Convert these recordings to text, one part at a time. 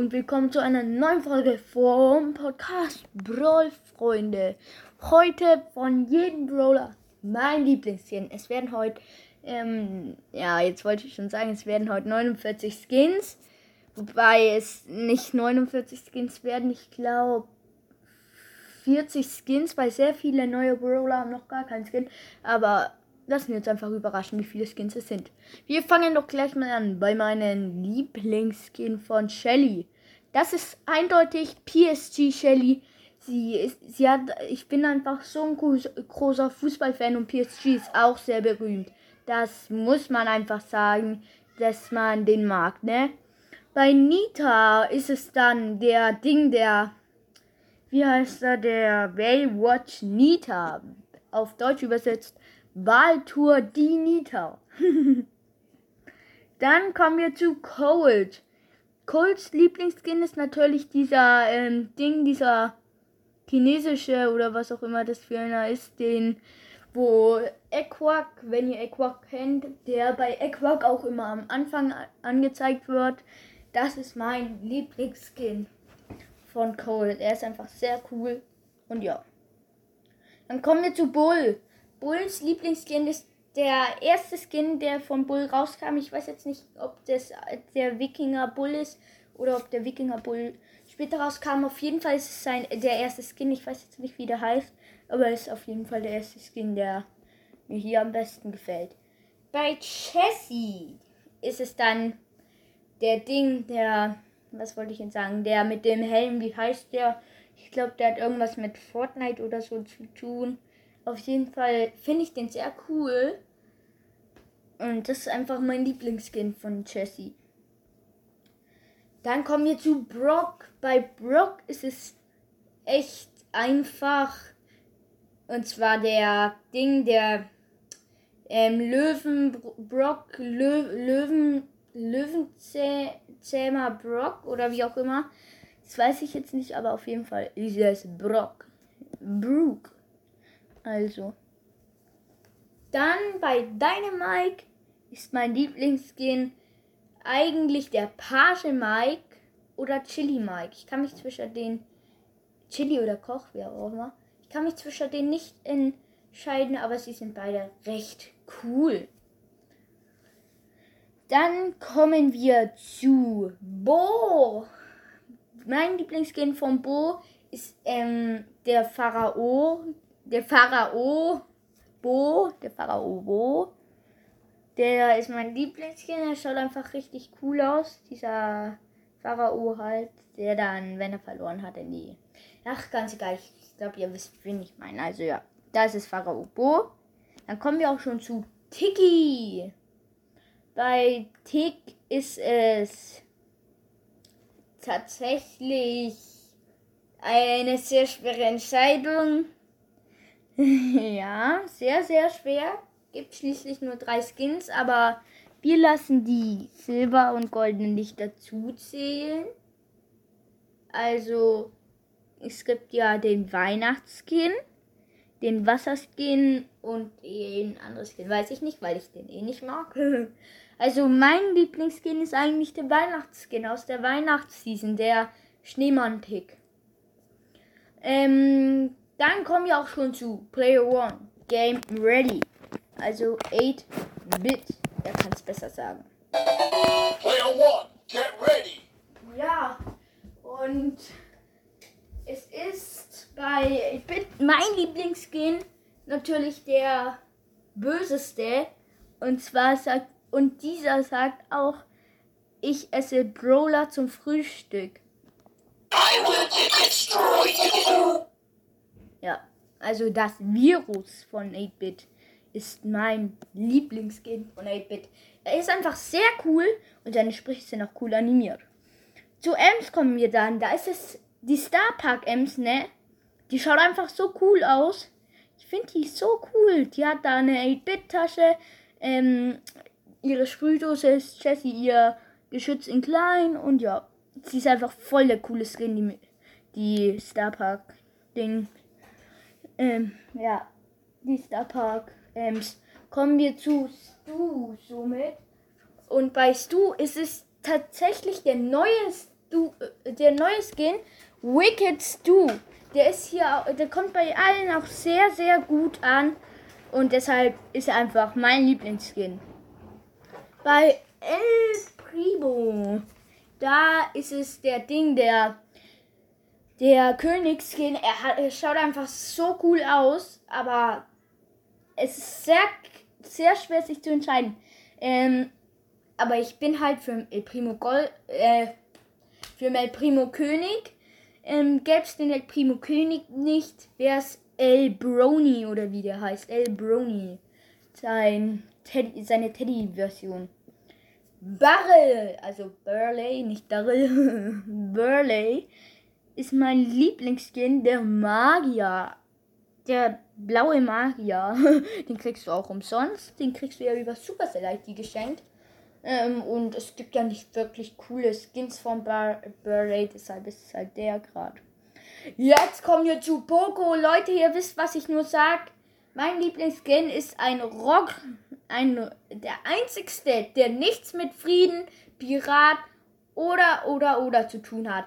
und willkommen zu einer neuen Folge vom Podcast Brawl Freunde. Heute von jedem Brawler mein Lieblingsskin. Es werden heute, ähm, ja, jetzt wollte ich schon sagen, es werden heute 49 Skins. Wobei es nicht 49 Skins werden, ich glaube 40 Skins, weil sehr viele neue Brawler haben noch gar keinen Skin. Aber lassen wir uns einfach überraschen, wie viele Skins es sind. Wir fangen doch gleich mal an bei meinem Lieblingsskin von Shelly. Das ist eindeutig PSG Shelly. Sie sie hat, ich bin einfach so ein großer Fußballfan und PSG ist auch sehr berühmt. Das muss man einfach sagen, dass man den mag, ne? Bei Nita ist es dann der Ding, der, wie heißt er, der Baywatch Nita, auf Deutsch übersetzt, Wahltour die Nita. dann kommen wir zu Cold. Colts Lieblingsskin ist natürlich dieser ähm, Ding, dieser chinesische oder was auch immer das für einer ist, den wo Equak, wenn ihr Equak kennt, der bei Equak auch immer am Anfang angezeigt wird. Das ist mein Lieblingsskin von Cole. Er ist einfach sehr cool. Und ja. Dann kommen wir zu Bull. Bulls Lieblingsskin ist der erste Skin, der von Bull rauskam. Ich weiß jetzt nicht, ob das der Wikinger Bull ist oder ob der Wikinger Bull später rauskam. Auf jeden Fall ist es sein, der erste Skin. Ich weiß jetzt nicht, wie der heißt. Aber es ist auf jeden Fall der erste Skin, der mir hier am besten gefällt. Bei Chessie ist es dann der Ding, der, was wollte ich jetzt sagen, der mit dem Helm, wie heißt der? Ich glaube, der hat irgendwas mit Fortnite oder so zu tun. Auf jeden Fall finde ich den sehr cool. Und das ist einfach mein Lieblingsskin von Jessie. Dann kommen wir zu Brock. Bei Brock ist es echt einfach. Und zwar der Ding, der ähm, Löwen, Lö, Löwen, Löwenzähmer Brock oder wie auch immer. Das weiß ich jetzt nicht, aber auf jeden Fall ist es Brock. Brook. Also. Dann bei Dynamike ist mein Lieblingsskin eigentlich der Page Mike oder Chili Mike. Ich kann mich zwischen den Chili oder Koch, wie auch immer. Ich kann mich zwischen denen nicht entscheiden, aber sie sind beide recht cool. Dann kommen wir zu Bo. Mein Lieblingsskin von Bo ist ähm, der Pharao. Der Pharao Bo. Der Pharao Bo. Der ist mein Lieblingsskin. Er schaut einfach richtig cool aus. Dieser Pharao halt. Der dann, wenn er verloren hat, in die. Ach, ganz egal. Ich glaube, ihr wisst, wen ich meine. Also ja, das ist Pharao Bo. Dann kommen wir auch schon zu Tiki. Bei Tick ist es tatsächlich eine sehr schwere Entscheidung. ja, sehr, sehr schwer. Gibt schließlich nur drei Skins, aber wir lassen die Silber- und Goldenen nicht dazu zählen. Also, es gibt ja den Weihnachtsskin, den Wasserskin und den anderen Skin weiß ich nicht, weil ich den eh nicht mag. also, mein Lieblingsskin ist eigentlich der Weihnachtsskin aus der Weihnachtsseason, der Schneemann-Tick. Ähm, dann kommen wir auch schon zu Player One. Game Ready. Also 8-Bit. Er kann es besser sagen. Player One, get ready. Ja, und es ist bei 8-Bit mein Lieblingsskin natürlich der böseste. Und zwar sagt, und dieser sagt auch, ich esse Brawler zum Frühstück. I will destroy you. Ja, also das Virus von 8-Bit ist mein Lieblingsskin von 8-Bit. Er ist einfach sehr cool und seine Sprüche sind auch cool animiert. Zu Ems kommen wir dann. Da ist es die Star Park Ems, ne? Die schaut einfach so cool aus. Ich finde die so cool. Die hat da eine 8-Bit-Tasche. Ähm, ihre Sprühdose ist Jessie, ihr Geschütz in klein. Und ja, sie ist einfach voll der coole Skin, die, die Star Park Ding. Ähm, ja, die Star Park ähm, kommen wir zu Stu somit. Und bei Stu ist es tatsächlich der neue Stu, äh, der neue Skin, Wicked Stu. Der ist hier, der kommt bei allen auch sehr, sehr gut an. Und deshalb ist er einfach mein Lieblingsskin. Bei El Primo, da ist es der Ding, der der Königsskin, er, hat, er schaut einfach so cool aus, aber es ist sehr, sehr schwer sich zu entscheiden. Ähm, aber ich bin halt für El Primo Gold, äh, für El Primo König. Ähm, Gäbe es den El Primo König nicht, wäre es El Brony oder wie der heißt. El Brony. Sein Teddy, seine Teddy-Version. Barrel, also Burley, nicht Darrell, Burley, ist mein Lieblingsskin, der Magier. Der blaue Magier. Den kriegst du auch umsonst. Den kriegst du ja über Supercell ID geschenkt. Ähm, und es gibt ja nicht wirklich coole Skins von Burley, deshalb ist es halt der gerade. Jetzt kommen wir zu Poco. Leute, ihr wisst, was ich nur sag. Mein Lieblingsskin ist ein Rock, ein, der einzigste, der nichts mit Frieden, Pirat oder oder oder zu tun hat.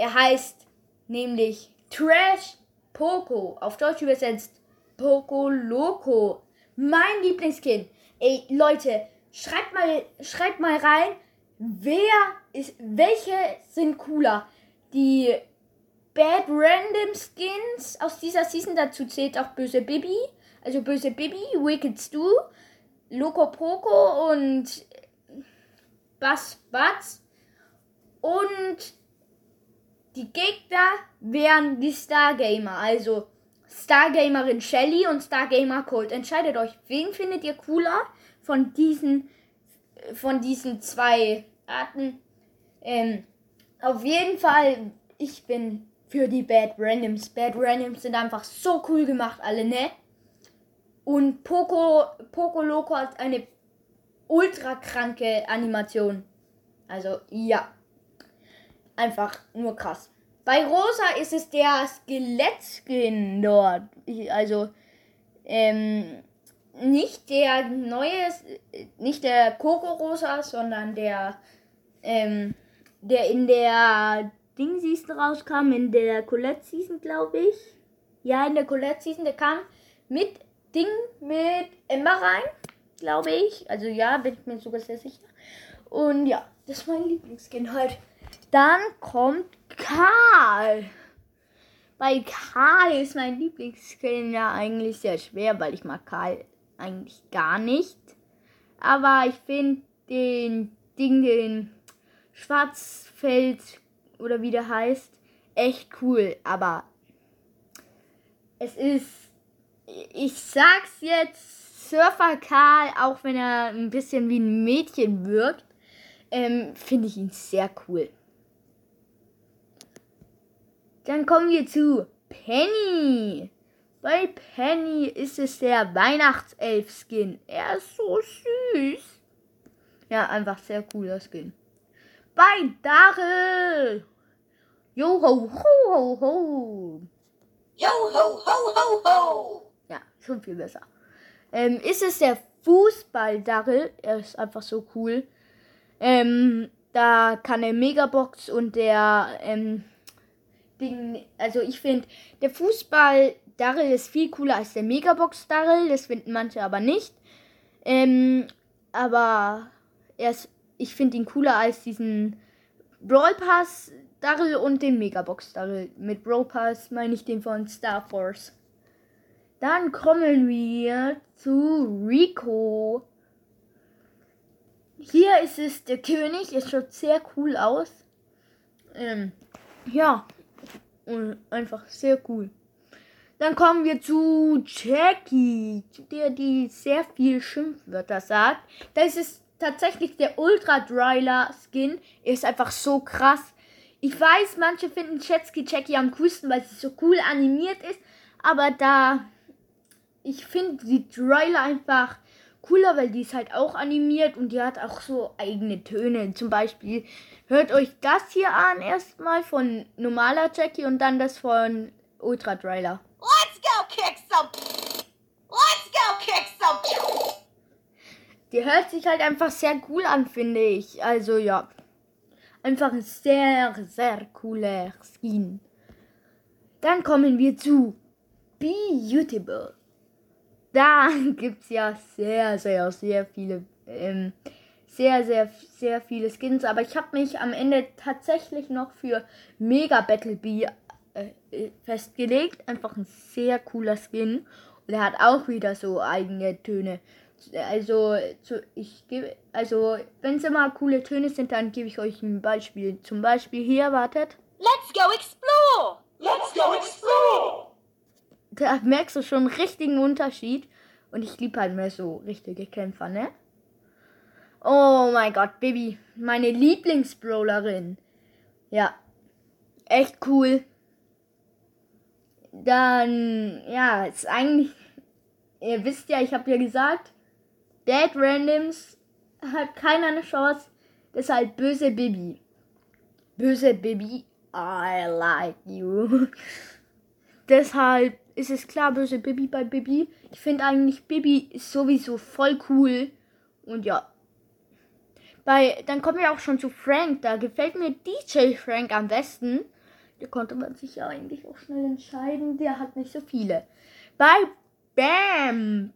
Er heißt nämlich Trash Poco, auf Deutsch übersetzt Poco Loco. Mein Lieblingsskin. Ey, Leute, schreibt mal, schreibt mal rein, wer ist, welche sind cooler? Die Bad Random Skins aus dieser Season, dazu zählt auch Böse Bibi, also Böse Bibi, Wicked Stu, Loco Poco und Bass Butts. Und die Gegner wären die Stargamer, also Stargamerin Shelly und Stargamer Colt. Entscheidet euch, wen findet ihr cooler von diesen, von diesen zwei Arten? Ähm, auf jeden Fall, ich bin für die Bad Randoms. Bad Randoms sind einfach so cool gemacht, alle, ne? Und Poco, Poco Loco hat eine ultra kranke Animation. Also, ja. Einfach nur krass. Bei Rosa ist es der Skelettskin dort. Also, ähm, nicht der neue, nicht der Coco Rosa, sondern der, ähm, der in der Ding Season rauskam, in der Colette Season, glaube ich. Ja, in der Colette Season, der kam mit Ding mit Emma rein, glaube ich. Also ja, bin ich mir sogar sehr sicher. Und ja, das ist mein Lieblingsskin halt. Dann kommt Karl. Bei Karl ist mein Lieblingsskin ja eigentlich sehr schwer, weil ich mag Karl eigentlich gar nicht. Aber ich finde den Ding, den Schwarzfeld oder wie der heißt, echt cool. Aber es ist, ich sag's jetzt, Surfer Karl, auch wenn er ein bisschen wie ein Mädchen wirkt, ähm, finde ich ihn sehr cool. Dann kommen wir zu Penny. Bei Penny ist es der Weihnachtself-Skin. Er ist so süß. Ja, einfach sehr cooler Skin. Bei Daryl Jo ho ho ho ho. Jo ho ho ho ho. Ja, schon viel besser. Ähm, ist es der Fußball-Darrell? Er ist einfach so cool. Ähm, da kann er Megabox und der ähm, Ding, also ich finde, der Fußball-Darrell ist viel cooler als der Megabox-Darrell. Das finden manche aber nicht. Ähm, aber er ist, ich finde ihn cooler als diesen Brawl Pass Daryl und den Megabox Daryl. Mit Brawl Pass meine ich den von Star Force. Dann kommen wir zu Rico. Hier ist es der König. Es schaut sehr cool aus. Ähm, ja. Und einfach sehr cool. Dann kommen wir zu Jackie, der die sehr viel Schimpfwörter sagt. Das ist tatsächlich der Ultra Dryler Skin. Er ist einfach so krass. Ich weiß, manche finden Jetski Jackie am coolsten, weil sie so cool animiert ist. Aber da. Ich finde die Trailer einfach cooler, weil die ist halt auch animiert und die hat auch so eigene Töne. Zum Beispiel hört euch das hier an erstmal von normaler Jackie und dann das von Ultra Trailer. Let's go kick some. Let's go kick some. Die hört sich halt einfach sehr cool an, finde ich. Also ja. Einfach ein sehr, sehr cooler Skin. Dann kommen wir zu Beautiful. Da gibt es ja sehr, sehr, sehr viele, ähm, sehr, sehr, sehr viele Skins. Aber ich habe mich am Ende tatsächlich noch für Mega Battle Bee äh, festgelegt. Einfach ein sehr cooler Skin. Und er hat auch wieder so eigene Töne. Also, zu, ich gebe, also, wenn es immer coole Töne sind, dann gebe ich euch ein Beispiel. Zum Beispiel hier, wartet. Let's go explore! Let's go explore! Da merkst du schon einen richtigen Unterschied. Und ich liebe halt mehr so richtige Kämpfer, ne? Oh mein Gott, Baby. Meine Lieblingsbrawlerin. Ja. Echt cool. Dann, ja, ist eigentlich. Ihr wisst ja, ich habe ja gesagt, Dead Randoms hat keiner eine Chance. Deshalb böse Bibi. Böse Bibi, I like you. Deshalb ist es klar, böse Bibi bei Bibi. Ich finde eigentlich, Bibi ist sowieso voll cool. Und ja. Bei, dann kommen wir auch schon zu Frank. Da gefällt mir DJ Frank am besten. Da konnte man sich ja eigentlich auch schnell entscheiden. Der hat nicht so viele. Bei Bam.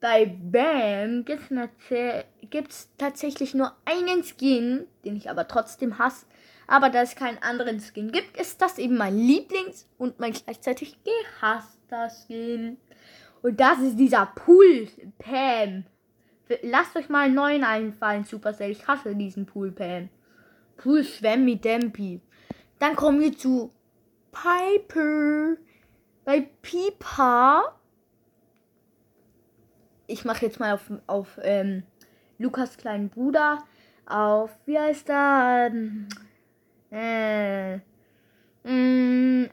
Bei Bam gibt es tatsächlich nur einen Skin, den ich aber trotzdem hasse. Aber da es keinen anderen Skin gibt, ist das eben mein Lieblings- und mein gleichzeitig gehasster Skin. Und das ist dieser Pool Pam. Lasst euch mal einen neuen einfallen, Supercell. Ich hasse diesen Pool Pam. Pool Schwemmi Dempi. Dann kommen wir zu Piper. Bei Pipa. Ich mache jetzt mal auf, auf ähm, Lukas kleinen Bruder. Auf, wie heißt er? Äh, äh, mm,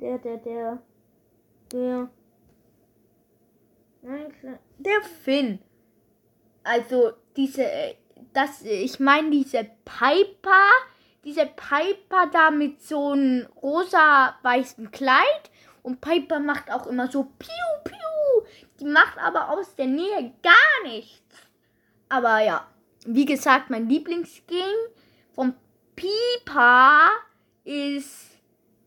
der, der, der, der, der, der Finn. Also diese, äh, das, ich meine diese Piper, diese Piper da mit so einem rosa-weißen Kleid und Piper macht auch immer so Piu, Piu. Die macht aber aus der Nähe gar nichts. Aber ja, wie gesagt, mein Lieblingsskin vom Pipa ist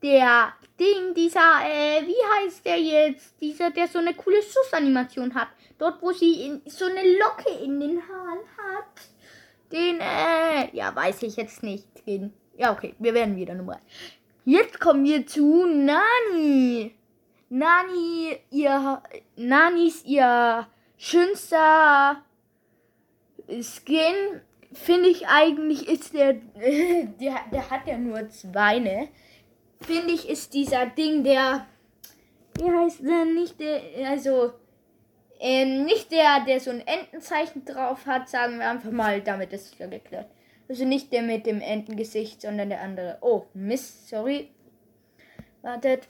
der Ding, dieser, äh, wie heißt der jetzt? Dieser, der so eine coole Schussanimation hat. Dort, wo sie in, so eine Locke in den Haaren hat. Den, äh, ja, weiß ich jetzt nicht. Den, ja, okay, wir werden wieder Nummer. Jetzt kommen wir zu Nani. Nani, ihr, Nanis, ihr schönster Skin, finde ich eigentlich, ist der, der, der hat ja nur zwei, ne? Finde ich, ist dieser Ding, der, wie heißt der, nicht der, also, ähm, nicht der, der so ein Entenzeichen drauf hat, sagen wir einfach mal, damit ist es ja geklärt. Also nicht der mit dem Entengesicht, sondern der andere. Oh, Mist, sorry. Wartet.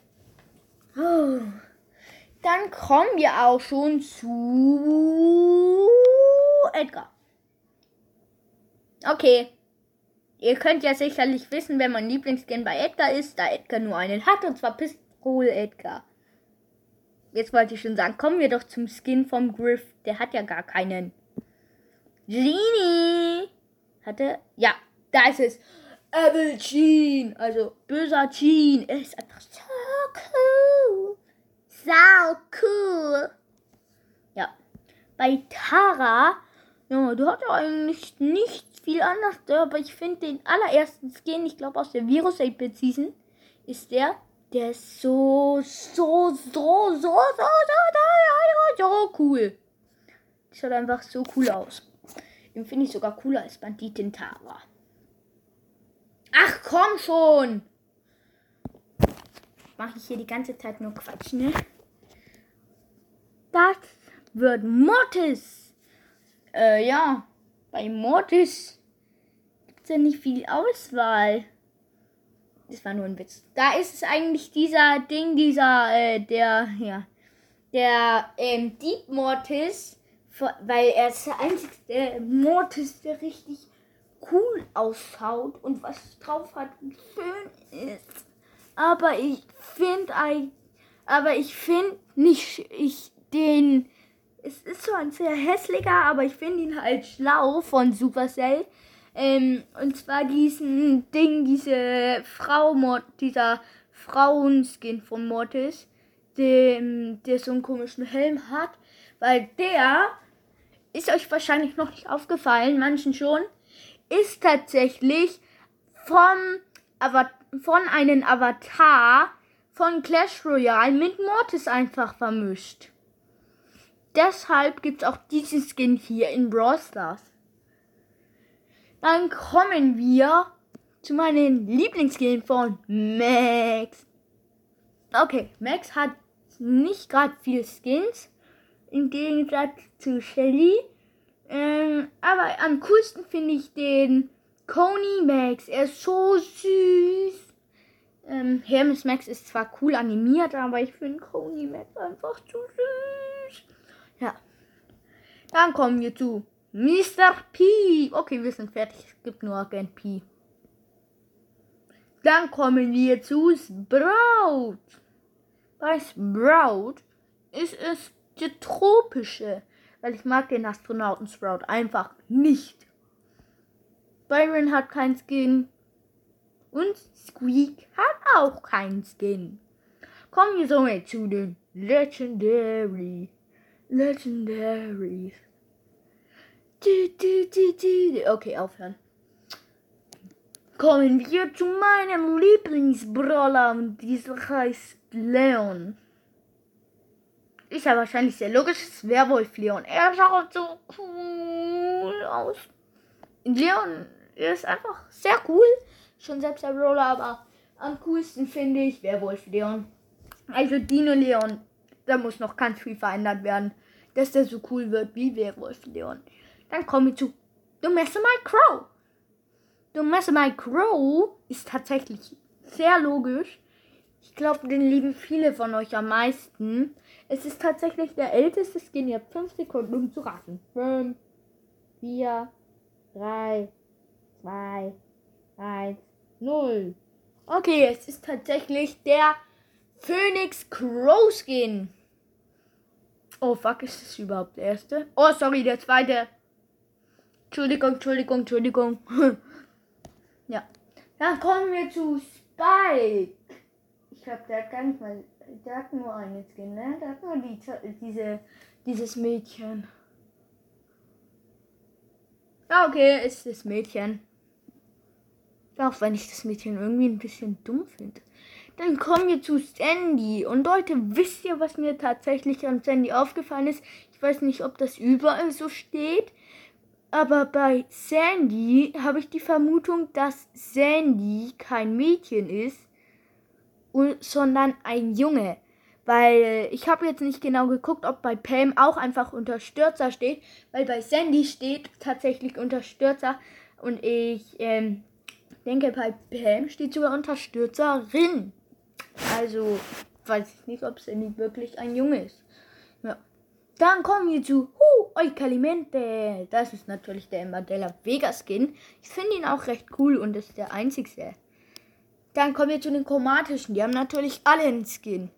Oh. Dann kommen wir auch schon zu Edgar. Okay. Ihr könnt ja sicherlich wissen, wer mein Lieblingsskin bei Edgar ist, da Edgar nur einen hat, und zwar Pistole Edgar. Jetzt wollte ich schon sagen, kommen wir doch zum Skin vom Griff. Der hat ja gar keinen. Genie! Hatte? Ja, da ist es. Evil Gene. Also böser Gene. Er ist einfach so cool. So cool. Ja. Bei Tara, ja, du hast ja eigentlich nicht viel anders, aber ich finde den allerersten Skin, ich glaube aus der Virus 8-Bit Season, ist der, der ist so, so, so, so, so, so, so, so cool. Schaut einfach so cool aus. Den finde ich sogar cooler als Banditin Tara. Ach komm schon! Mache ich hier die ganze Zeit nur Quatsch, ne? Das wird Mortis. Äh, ja. Bei Mortis gibt es ja nicht viel Auswahl. Das war nur ein Witz. Da ist es eigentlich dieser Ding, dieser, äh, der, ja, der, ähm, Deep Mortis weil er ist der einzige Mortis, der richtig cool ausschaut und was drauf hat und schön ist. Aber ich finde aber ich finde nicht ich den Es ist so ein sehr hässlicher, aber ich finde ihn halt schlau von Supercell. Ähm, und zwar diesen Ding, diese Frau, dieser Frauenskin von Mortis, dem, der so einen komischen Helm hat. Weil der ist euch wahrscheinlich noch nicht aufgefallen, manchen schon, ist tatsächlich vom von einem Avatar von Clash Royale mit Mortis einfach vermischt. Deshalb gibt es auch diesen Skin hier in Brawl Stars. Dann kommen wir zu meinem Lieblingsskin von Max. Okay, Max hat nicht gerade viel Skins, im Gegensatz zu Shelly. Ähm, aber am coolsten finde ich den Coney Max. Er ist so süß. Ähm, Hermes Max ist zwar cool animiert, aber ich finde Coney Max einfach zu süß. Dann kommen wir zu Mr. P. Okay, wir sind fertig. Es gibt nur Agent P. Dann kommen wir zu Sprout. Bei Sprout ist es der tropische, weil ich mag den Astronauten Sprout einfach nicht. Byron hat kein Skin. Und Squeak hat auch kein Skin. Kommen wir somit zu den Legendary. Legendaries. Okay, aufhören. Kommen wir zu meinem Lieblingsbrawler und dieser heißt Leon. Ist ja wahrscheinlich sehr logisch, es Werwolf Leon. Er schaut so cool aus. Leon ist einfach sehr cool. Schon selbst der Roller, aber am coolsten finde ich Werwolf Leon. Also Dino Leon, da muss noch ganz viel verändert werden, dass der so cool wird wie Werwolf Leon. Dann kommen wir zu The Messamite Crow. The Messamite Crow ist tatsächlich sehr logisch. Ich glaube, den lieben viele von euch am meisten. Es ist tatsächlich der älteste Skin. Ihr habt 5 Sekunden, um zu raten. 5, 4, 3, 2, 1, 0. Okay, es ist tatsächlich der Phoenix Crow Skin. Oh fuck, ist das überhaupt der erste? Oh, sorry, der zweite. Entschuldigung, Entschuldigung, Entschuldigung. ja. Dann kommen wir zu Spike. Ich glaube, der hat gar nicht mal. Der hat nur einen Skin, ne? Der hat nur die, diese, dieses Mädchen. Ja, okay, ist das Mädchen. Auch wenn ich das Mädchen irgendwie ein bisschen dumm finde. Dann kommen wir zu Sandy. Und Leute, wisst ihr, was mir tatsächlich an Sandy aufgefallen ist? Ich weiß nicht, ob das überall so steht. Aber bei Sandy habe ich die Vermutung, dass Sandy kein Mädchen ist, sondern ein Junge. Weil ich habe jetzt nicht genau geguckt, ob bei Pam auch einfach Unterstürzer steht. Weil bei Sandy steht tatsächlich Unterstürzer. Und ich ähm, denke, bei Pam steht sogar Unterstützerin. Also weiß ich nicht, ob Sandy wirklich ein Junge ist. Ja. Dann kommen wir zu Hu, Eukalimente. Das ist natürlich der Mandela Vega Skin. Ich finde ihn auch recht cool und ist der einzigste. Dann kommen wir zu den chromatischen. Die haben natürlich alle einen Skin.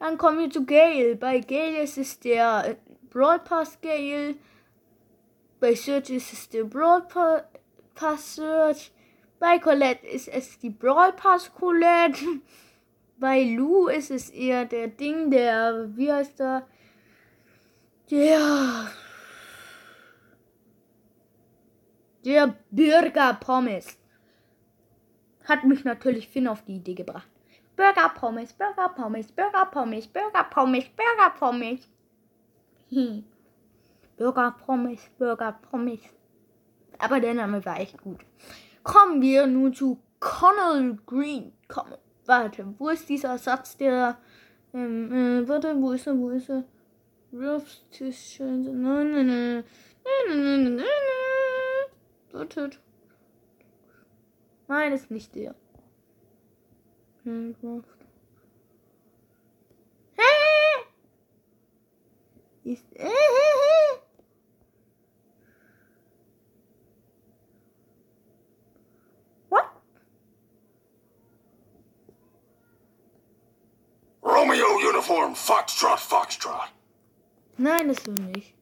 Dann kommen wir zu Gale. Bei Gale ist es der äh, Brawl Pass Gale. Bei Search ist es der Brawl Pass Search. Bei Colette ist es die Brawl Pass Colette. Bei Lou ist es eher der Ding, der, wie heißt der? Der. Der Burger Pommes. Hat mich natürlich Finn auf die Idee gebracht. Burger Pommes, Burger Pommes, Burger Pommes, Burger Pommes, Burger Pommes. Burger Pommes, Burger Pommes. Aber der Name war echt gut. Kommen wir nun zu Connell Green. Komm, warte, wo ist dieser Satz, der. Ähm, äh, warte, wo ist er, wo ist er? Nein, nein, nein. Wartet. Nein, ist nicht der. Minecraft. Ist. What? Uniform, Foxtrot, Foxtrot. Nein, das so nicht.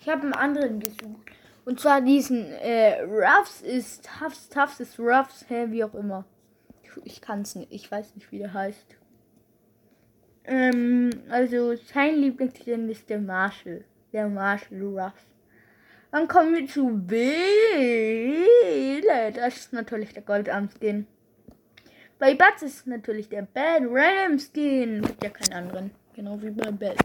Ich habe einen anderen gesucht. Und zwar diesen äh, Ruffs ist Tuffs, Tuffs ist Ruffs, hä, wie auch immer. Ich, kann es nicht, ich weiß nicht, wie der heißt. Ähm, also sein Lieblingsrennen ist der Marshall. Der Marshall Ruffs. Dann kommen wir zu Wähle. Das ist natürlich der Goldarm-Skin. Bei Bats ist natürlich der Bad Ram Skin. Gibt ja keinen anderen. Genau wie bei Bad.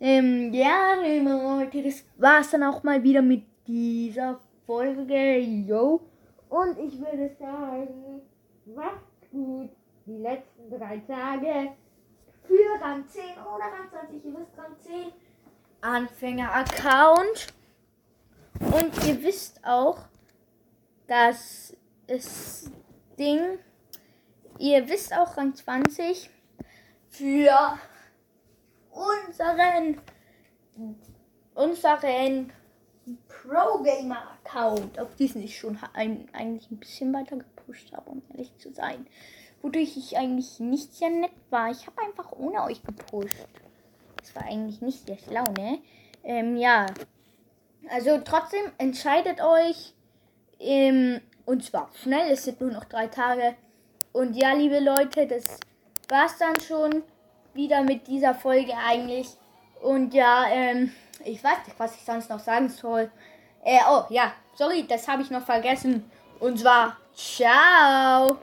Ähm, ja, Leute, das war's dann auch mal wieder mit dieser Folge. Yo. Und ich würde sagen, macht gut die letzten drei Tage für Rang 10 oder Rang 20. Ihr wisst, Rang 10 Anfänger-Account. Und ihr wisst auch, dass es Ding, ihr wisst auch Rang 20 für unseren unseren Pro Gamer Account, auf diesen ich schon ein, eigentlich ein bisschen weiter gepusht habe, um ehrlich zu sein. Wodurch ich eigentlich nicht sehr nett war. Ich habe einfach ohne euch gepusht. Das war eigentlich nicht sehr schlau, ne? Ähm, ja. Also trotzdem entscheidet euch. Ähm, und zwar schnell, es sind nur noch drei Tage. Und ja, liebe Leute, das war's dann schon wieder mit dieser Folge eigentlich. Und ja, ähm, ich weiß nicht, was ich sonst noch sagen soll. Äh, oh, ja, sorry, das habe ich noch vergessen. Und zwar, ciao.